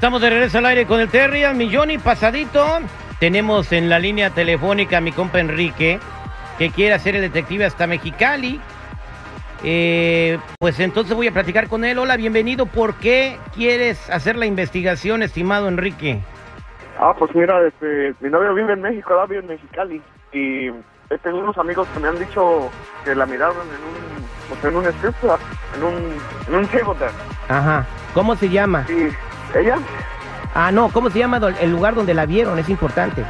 Estamos de regreso al aire con el Terry, al millón y pasadito. Tenemos en la línea telefónica a mi compa Enrique, que quiere hacer el detective hasta Mexicali. Eh, pues entonces voy a platicar con él. Hola, bienvenido. ¿Por qué quieres hacer la investigación, estimado Enrique? Ah, pues mira, este, mi novio vive en México, ahora vive en Mexicali. Y he tenido unos amigos que me han dicho que la miraron en un, pues en un strip en un, en un table. Ajá. ¿Cómo se llama? Y ella, Ah, no, ¿cómo se llama el lugar donde la vieron? Es importante.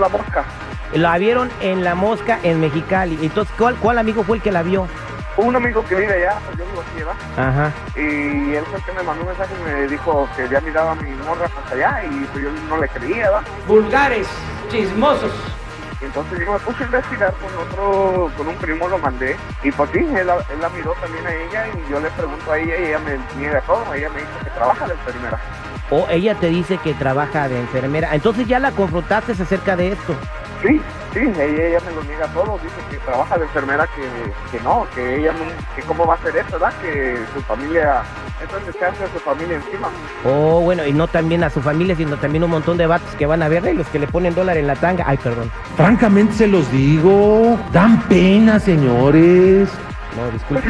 la mosca. La vieron en La Mosca, en Mexicali. Entonces, ¿cuál, cuál amigo fue el que la vio? Un amigo que vive allá, yo vivo aquí, ¿verdad? Ajá. Y él fue el que me mandó un mensaje y me dijo que ya miraba a mi morra hasta allá y pues yo no le creía, ¿verdad? vulgares, chismosos. Y entonces yo me puse a investigar con otro, con un primo lo mandé y pues sí, él, la- él la miró también a ella y yo le pregunto a ella y ella me niega todo, ella me dice que trabaja de enfermera. O ella te dice que trabaja de enfermera. Entonces ya la confrontaste acerca de esto. Sí, sí, ella, ella me lo niega todo, dice que trabaja de enfermera, que, que no, que ella no, que cómo va a hacer eso, ¿verdad? Que su familia, entonces echarse a su familia encima. Oh, bueno, y no también a su familia, sino también un montón de vatos que van a verla y los que le ponen dólar en la tanga. Ay, perdón. Francamente se los digo, dan pena, señores. No, disculpe.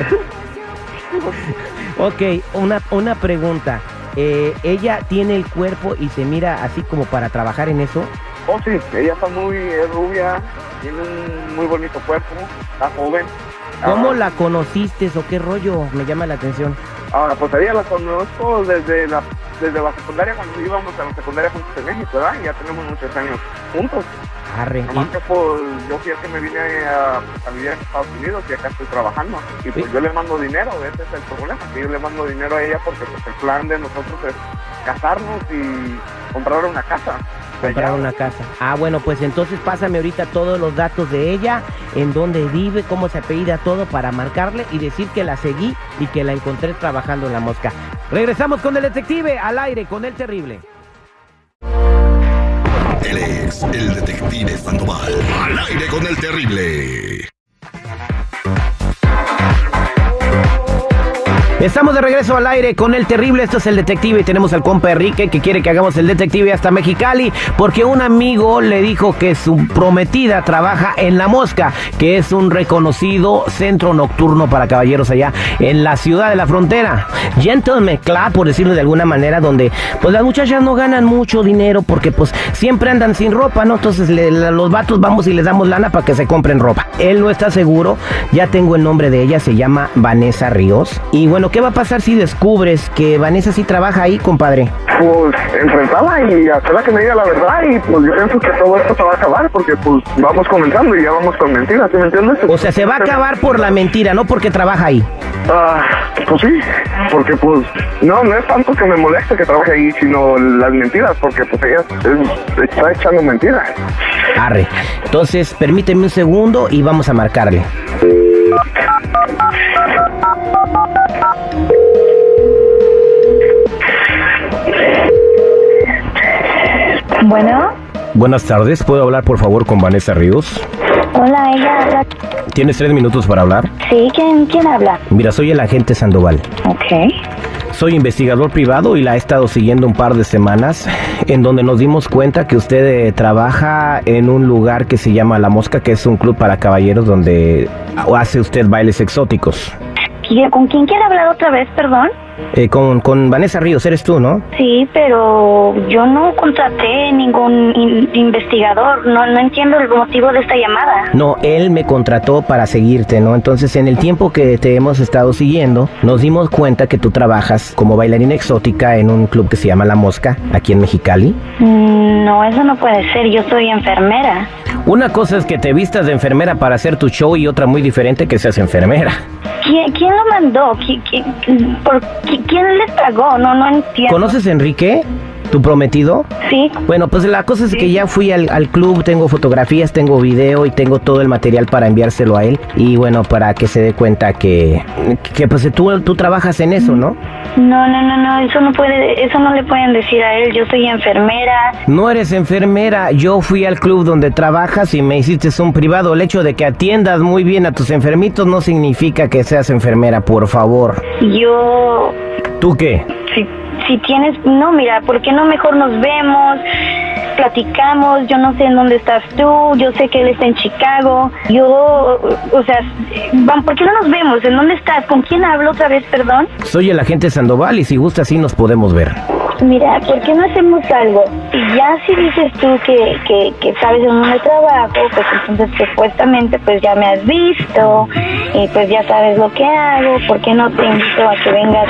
ok, una, una pregunta. Eh, ¿Ella tiene el cuerpo y se mira así como para trabajar en eso? Oh, sí, ella está muy es rubia, tiene un muy bonito cuerpo, está joven. ¿Cómo Ah, la conociste o qué rollo? Me llama la atención. Ahora, pues ella la conozco desde la, desde la secundaria, cuando íbamos a la secundaria juntos en México, ¿verdad? Y ya tenemos muchos años juntos. Arre. Nomás que pues yo fui el que me vine a, a vivir a Estados Unidos y acá estoy trabajando. Y pues Sí. yo le mando dinero, ese es el problema, que yo le mando dinero a ella porque pues el plan de nosotros es casarnos y comprar una casa. comprar una casa. Ah, bueno, pues entonces pásame ahorita todos los datos de ella, en dónde vive, cómo se apellida todo para marcarle y decir que la seguí y que la encontré trabajando en la mosca. Regresamos con el detective al aire con el terrible. Él es el detective Sandoval. Al aire con el terrible. Estamos de regreso al aire con el terrible, esto es el detective y tenemos al compa Enrique que quiere que hagamos el detective hasta Mexicali porque un amigo le dijo que su prometida trabaja en La Mosca, que es un reconocido centro nocturno para caballeros allá en la ciudad de la frontera. Gentleman Club, por decirlo de alguna manera, donde pues las muchachas no ganan mucho dinero porque pues siempre andan sin ropa, ¿no? Entonces los vatos vamos y les damos lana para que se compren ropa. Él no está seguro, ya tengo el nombre de ella, se llama Vanessa Ríos. Y bueno, ¿qué va a pasar si descubres que Vanessa sí trabaja ahí, compadre? Pues enfrentarla y hacerla que me diga la verdad y pues yo pienso que todo esto se va a acabar porque pues vamos comenzando y ya vamos con mentiras, ¿sí me entiendes? O sea, se va a acabar por la mentira, no porque trabaja ahí. Ah, pues sí, porque pues no, no es tanto que me moleste que trabaje ahí, sino las mentiras, porque pues ella está echando mentiras. Arre. Entonces, permíteme un segundo y vamos a marcarle. Bueno, Buenas tardes, ¿puedo hablar por favor con Vanessa Ríos? hola, ella habla. ¿Tienes tres minutos para hablar? Sí, ¿quién, quién habla? Mira, soy el agente Sandoval. Ok. Soy investigador privado y la he estado siguiendo un par de semanas, en donde nos dimos cuenta que usted eh, trabaja en un lugar que se llama La Mosca, que es un club para caballeros donde hace usted bailes exóticos. ¿Qui- ¿Con quién quiere hablar otra vez, perdón? Eh, con, con Vanessa Ríos, eres tú, ¿no? Sí, pero yo no contraté ningún in- investigador. No, no entiendo el motivo de esta llamada. No, él me contrató para seguirte, ¿no? Entonces, en el tiempo que te hemos estado siguiendo, nos dimos cuenta que tú trabajas como bailarina exótica en un club que se llama La Mosca, aquí en Mexicali. Mm, No, eso no puede ser. Yo soy enfermera. Una cosa es que te vistas de enfermera para hacer tu show y otra muy diferente que seas enfermera. ¿Quién, quién lo mandó? ¿Qui- qui- por- ¿Quién les pagó? No, no entiendo. ¿Conoces a Enrique? ¿Tu prometido? Sí. Bueno, pues la cosa es que ya fui al, al club, tengo fotografías, tengo video y tengo todo el material para enviárselo a él. Y bueno, para que se dé cuenta que, que pues tú, tú trabajas en eso, ¿no? No, no, no, no. Eso no puede. Eso no le pueden decir a él. Yo soy enfermera. No eres enfermera, yo fui al club donde trabajas y me hiciste un privado. El hecho de que atiendas muy bien a tus enfermitos no significa que seas enfermera, por favor. Yo ¿Tú qué? Sí, si tienes, no, mira, ¿por qué no mejor nos vemos? Platicamos, yo no sé en dónde estás tú, yo sé que él está en Chicago, yo, o sea, van, ¿por qué no nos vemos? ¿En dónde estás? ¿Con quién hablo otra vez, perdón? Soy el agente Sandoval y si gusta así nos podemos ver. Mira, ¿por qué no hacemos algo? Ya si dices tú que, que, que sabes en dónde trabajo, pues entonces supuestamente pues ya me has visto y pues ya sabes lo que hago, ¿por qué no te invito a que vengas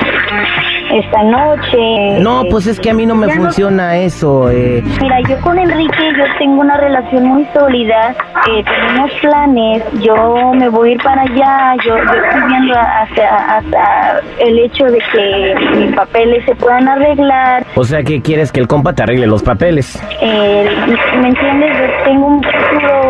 esta noche? No, pues es que a mí no me no- funciona eso. Eh. Mira, yo con Enrique, yo tengo una relación muy sólida, eh, tenemos planes, yo me voy a ir para allá, yo, yo estoy viendo hasta, hasta el hecho de que mis papeles se puedan arreglar, O sea que quieres que el compa te arregle los papeles. eh, ¿me entiendes? Yo tengo un futuro,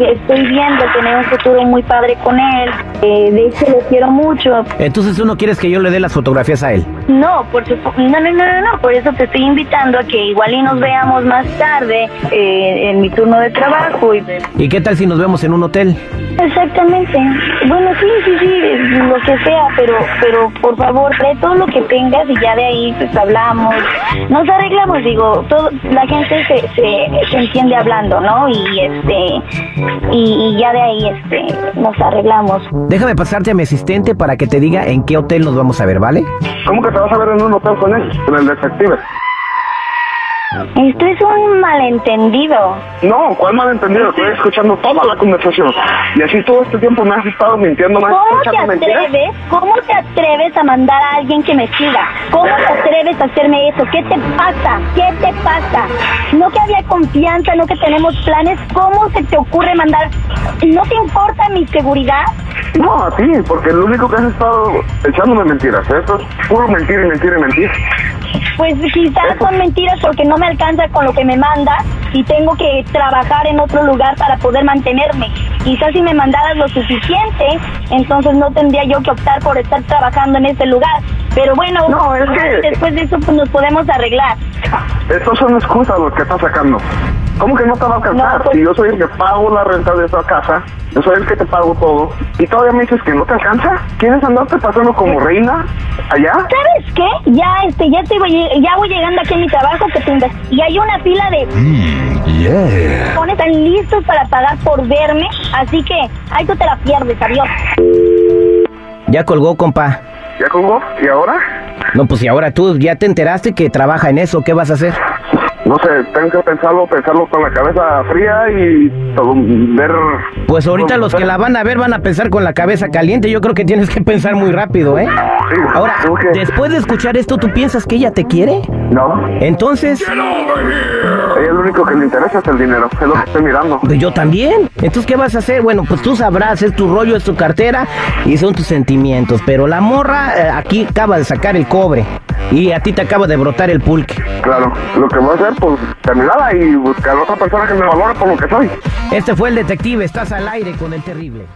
estoy viendo tener un futuro muy padre con él, eh, de hecho lo quiero mucho, Entonces tú no quieres que yo le dé las fotografías a él. No, por supuesto, no, no, no, no, no, por eso te estoy invitando a que igual y nos veamos más tarde eh, en mi turno de trabajo. Y... ¿Y qué tal si nos vemos en un hotel? Exactamente. Bueno, sí, sí, sí, que sea, pero, pero por favor, trae todo lo que tengas y ya de ahí pues hablamos. Nos arreglamos, digo, todo, la gente se, se, se entiende hablando, ¿no? Y este, y, y ya de ahí este, nos arreglamos. Déjame pasarte a mi asistente para que te diga en qué hotel nos vamos a ver, ¿vale? ¿Cómo que te vas a ver en un hotel con él? Con el detective. Esto es un malentendido. No, ¿cuál malentendido? Estoy escuchando toda la conversación. Y así todo este tiempo me has estado mintiendo, has ¿Cómo te mentiras. atreves? ¿Cómo te atreves a mandar a alguien que me siga? ¿Cómo te a hacerme eso? ¿Qué te pasa? ¿Qué te pasa? No que había confianza, no que tenemos planes. ¿Cómo se te ocurre mandar? ¿No te importa mi seguridad? No, a ti, porque lo único que has estado echándome mentiras. Esto es puro mentir y mentir y mentir. Pues quizás son mentiras porque no me alcanza con lo que me manda y tengo que trabajar en otro lugar para poder mantenerme. Quizás si me mandaras lo suficiente, entonces no tendría yo que optar por estar trabajando en ese lugar. Pero bueno, No, es que- después de eso pues, nos podemos arreglar. Estos son excusas los que estás sacando. ¿Cómo que no te va a alcanzar? No, pues- Si yo soy el que pago la renta de esa casa, yo soy el que te pago todo, y todavía me dices que no te alcanza, ¿quieres andarte pasando como reina allá? ¿Sabes qué? Ya este ya estoy ya voy llegando aquí a mi trabajo que te y hay una fila de Yeah. están listos para pagar por verme, así que ahí tú te la pierdes, adiós. Ya colgó, compa. ¿Ya colgó? ¿Y ahora? No, pues y ahora tú ya te enteraste que trabaja en eso, ¿qué vas a hacer? No sé, tengo que pensarlo, pensarlo con la cabeza fría y ver... Pues ahorita los que la van a ver van a pensar con la cabeza caliente. Yo creo que tienes que pensar muy rápido, ¿eh? Sí, Ahora, que- después de escuchar esto, ¿tú piensas que ella te quiere? No, Entonces, ella lo único que le interesa es el dinero, es lo que estoy mirando. pues yo también. Entonces, ¿qué vas a hacer? Bueno, pues tú sabrás, es tu rollo, es tu cartera y son tus sentimientos. Pero la morra eh, aquí acaba de sacar el cobre y a ti te acaba de brotar el pulque. Claro, lo que voy a hacer, pues, terminarla y buscar otra persona que me valore por lo que soy. Este fue el detective, estás al aire con el terrible.